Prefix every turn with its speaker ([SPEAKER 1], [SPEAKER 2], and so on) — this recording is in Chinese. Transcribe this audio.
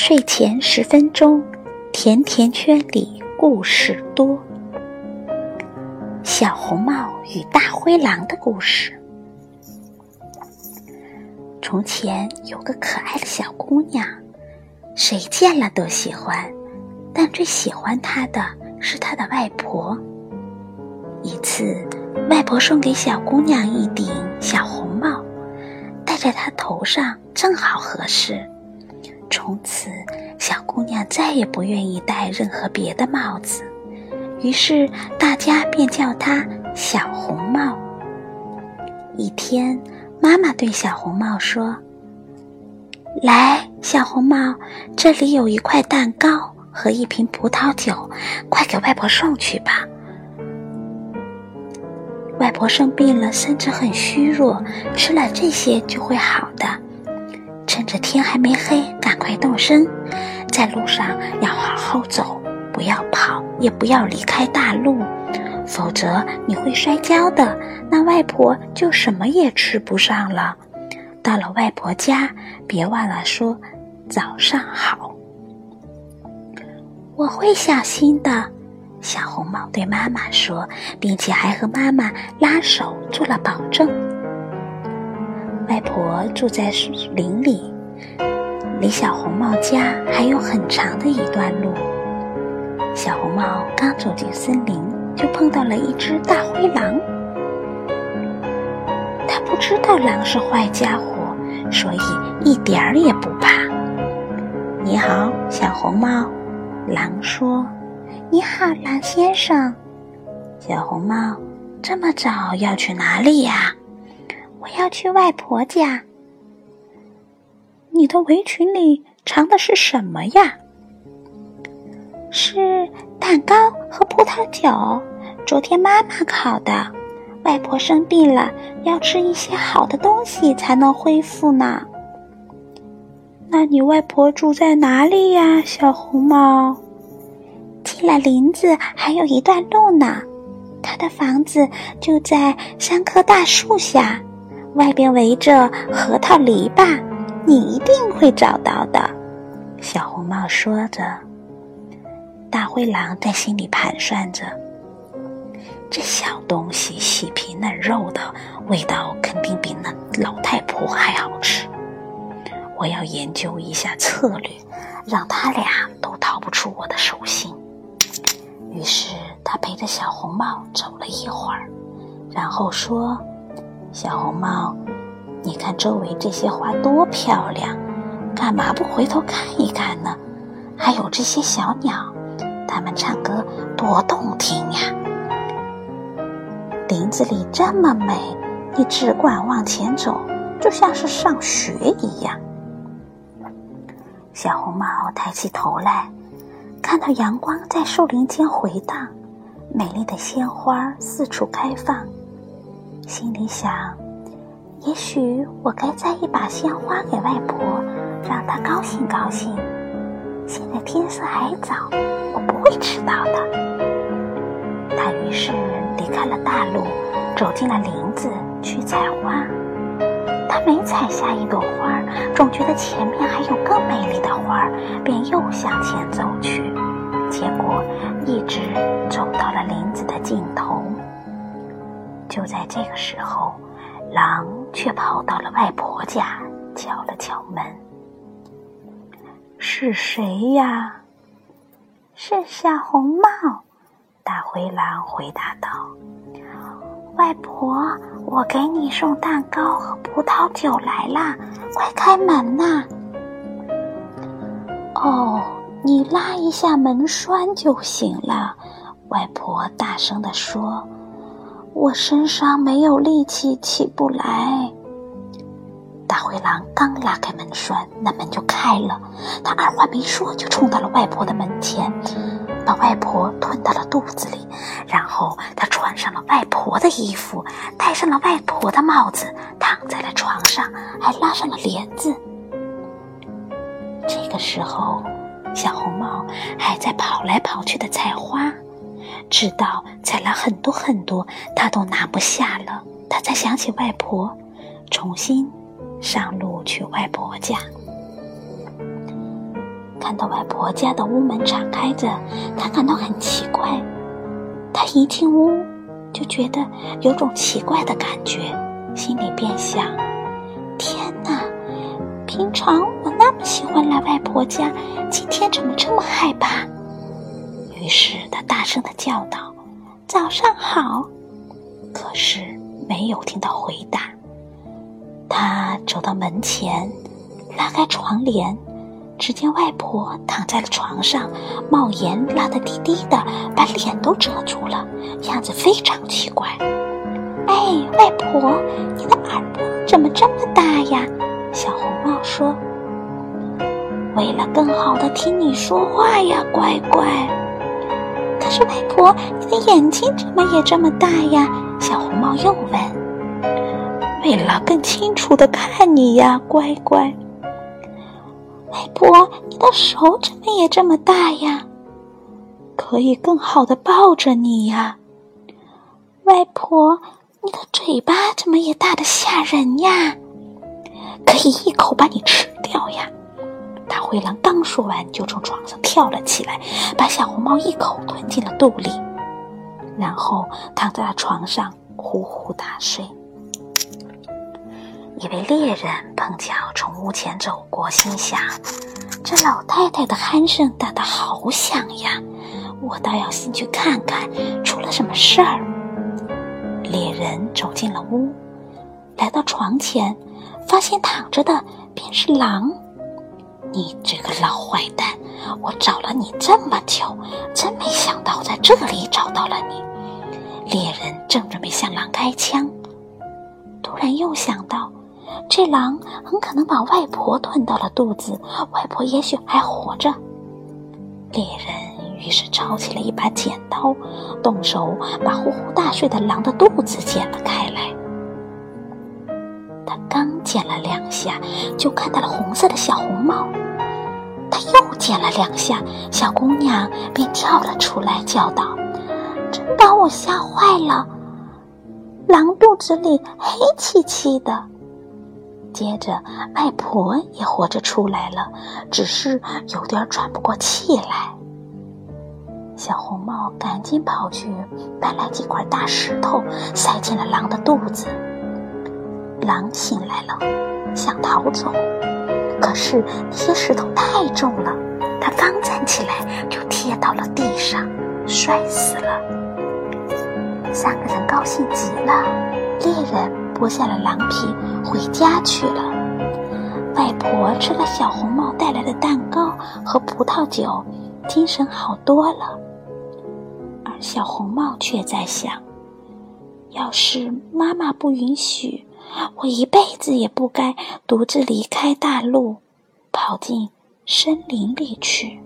[SPEAKER 1] 睡前十分钟，甜甜圈里故事多。小红帽与大灰狼的故事。从前有个可爱的小姑娘，谁见了都喜欢，但最喜欢她的是她的外婆。一次，外婆送给小姑娘一顶小红帽，戴在她头上正好合适。从此，小姑娘再也不愿意戴任何别的帽子，于是大家便叫她小红帽。一天，妈妈对小红帽说：“来，小红帽，这里有一块蛋糕和一瓶葡萄酒，快给外婆送去吧。外婆生病了，身子很虚弱，吃了这些就会好的。”趁着天还没黑，赶快动身，在路上要好好走，不要跑，也不要离开大路，否则你会摔跤的。那外婆就什么也吃不上了。到了外婆家，别忘了说早上好。我会小心的，小红帽对妈妈说，并且还和妈妈拉手做了保证。外婆住在树林里，离小红帽家还有很长的一段路。小红帽刚走进森林，就碰到了一只大灰狼。他不知道狼是坏家伙，所以一点儿也不怕。你好，小红帽，狼说。你好，狼先生。小红帽，这么早要去哪里呀？我要去外婆家。你的围裙里藏的是什么呀？是蛋糕和葡萄酒，昨天妈妈烤的。外婆生病了，要吃一些好的东西才能恢复呢。那你外婆住在哪里呀，小红帽？进了林子还有一段路呢，她的房子就在三棵大树下。外边围着核桃篱笆，你一定会找到的。”小红帽说着。大灰狼在心里盘算着：“这小东西细皮嫩肉的，味道肯定比那老太婆还好吃。我要研究一下策略，让他俩都逃不出我的手心。”于是他陪着小红帽走了一会儿，然后说。小红帽，你看周围这些花多漂亮，干嘛不回头看一看呢？还有这些小鸟，它们唱歌多动听呀！林子里这么美，你只管往前走，就像是上学一样。小红帽抬起头来，看到阳光在树林间回荡，美丽的鲜花四处开放。心里想，也许我该摘一把鲜花给外婆，让她高兴高兴。现在天色还早，我不会迟到的。他于是离开了大路，走进了林子去采花。他每采下一朵花，总觉得前面还有更美丽的花，便又向前走去。结果一直走到了林子的尽头。就在这个时候，狼却跑到了外婆家，敲了敲门。是谁呀？是小红帽。大灰狼回答道：“外婆，我给你送蛋糕和葡萄酒来啦，快开门呐！”哦，你拉一下门栓就行了。外婆大声地说。我身上没有力气，起不来。大灰狼刚拉开门栓，那门就开了。他二话没说，就冲到了外婆的门前，把外婆吞到了肚子里。然后他穿上了外婆的衣服，戴上了外婆的帽子，躺在了床上，还拉上了帘子。这个时候，小红帽还在跑来跑去的采花。直到采了很多很多，他都拿不下了，他才想起外婆，重新上路去外婆家。看到外婆家的屋门敞开着，他感到很奇怪。他一进屋，就觉得有种奇怪的感觉，心里便想：天哪！平常我那么喜欢来外婆家，今天怎么这么害怕？于是他大声的叫道：“早上好！”可是没有听到回答。他走到门前，拉开窗帘，只见外婆躺在了床上，帽檐拉得低低的，把脸都遮住了，样子非常奇怪。哎，外婆，你的耳朵怎么这么大呀？小红帽说：“为了更好的听你说话呀，乖乖。”外婆，你的眼睛怎么也这么大呀？小红帽又问。“为了更清楚的看你呀，乖乖。”外婆，你的手怎么也这么大呀？可以更好的抱着你呀。外婆，你的嘴巴怎么也大的吓人呀？可以一口把你吃！灰狼刚说完，就从床上跳了起来，把小红帽一口吞进了肚里，然后躺在了床上呼呼大睡。一位猎人碰巧从屋前走过，心想：这老太太的鼾声大得好响呀，我倒要进去看看出了什么事儿。猎人走进了屋，来到床前。发现躺着的便是狼，你这个老坏蛋！我找了你这么久，真没想到在这里找到了你。猎人正准备向狼开枪，突然又想到，这狼很可能把外婆吞到了肚子，外婆也许还活着。猎人于是抄起了一把剪刀，动手把呼呼大睡的狼的肚子剪了开来。他刚剪了两下，就看到了红色的小红帽。点了两下，小姑娘便跳了出来，叫道：“真把我吓坏了！狼肚子里黑漆漆的。”接着，外婆也活着出来了，只是有点喘不过气来。小红帽赶紧跑去搬来几块大石头，塞进了狼的肚子。狼醒来了，想逃走，可是那些石头太重了，他刚站起来就贴到了地上，摔死了。三个人高兴极了，猎人剥下了狼皮，回家去了。外婆吃了小红帽带来的蛋糕和葡萄酒，精神好多了。而小红帽却在想，要是妈妈不允许。我一辈子也不该独自离开大陆，跑进森林里去。